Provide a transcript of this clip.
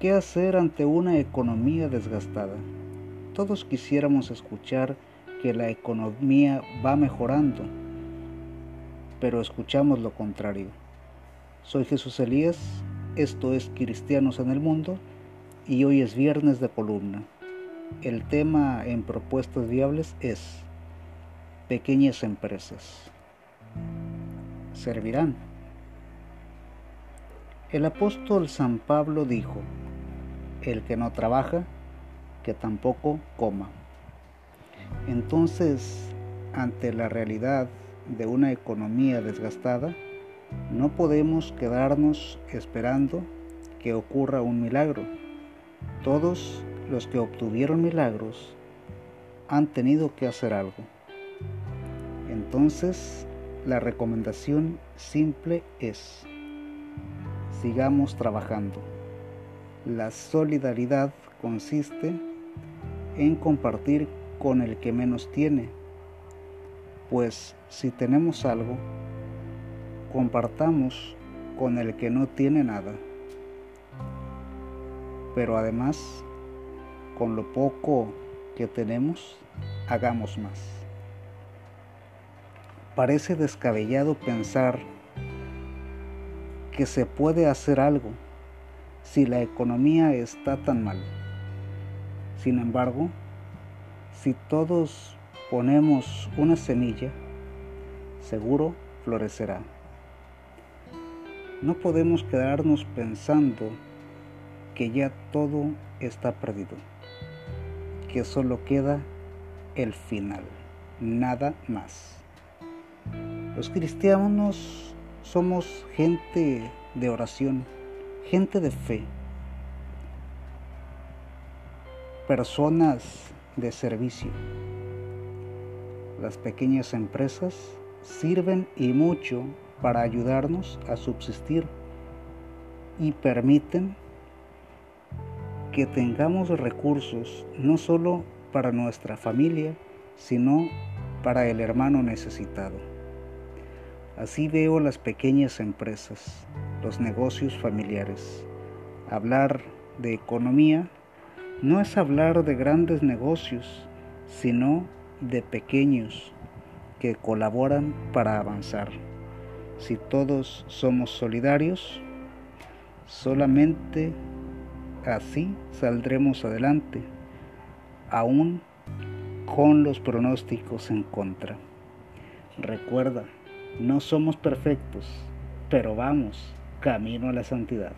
¿Qué hacer ante una economía desgastada? Todos quisiéramos escuchar que la economía va mejorando, pero escuchamos lo contrario. Soy Jesús Elías, esto es Cristianos en el Mundo y hoy es viernes de columna. El tema en propuestas viables es pequeñas empresas. ¿Servirán? El apóstol San Pablo dijo, el que no trabaja, que tampoco coma. Entonces, ante la realidad de una economía desgastada, no podemos quedarnos esperando que ocurra un milagro. Todos los que obtuvieron milagros han tenido que hacer algo. Entonces, la recomendación simple es, sigamos trabajando. La solidaridad consiste en compartir con el que menos tiene, pues si tenemos algo, compartamos con el que no tiene nada. Pero además, con lo poco que tenemos, hagamos más. Parece descabellado pensar que se puede hacer algo si la economía está tan mal. Sin embargo, si todos ponemos una semilla, seguro florecerá. No podemos quedarnos pensando que ya todo está perdido, que solo queda el final, nada más. Los cristianos somos gente de oración gente de fe, personas de servicio. Las pequeñas empresas sirven y mucho para ayudarnos a subsistir y permiten que tengamos recursos no solo para nuestra familia, sino para el hermano necesitado. Así veo las pequeñas empresas, los negocios familiares. Hablar de economía no es hablar de grandes negocios, sino de pequeños que colaboran para avanzar. Si todos somos solidarios, solamente así saldremos adelante, aún con los pronósticos en contra. Recuerda, no somos perfectos, pero vamos camino a la santidad.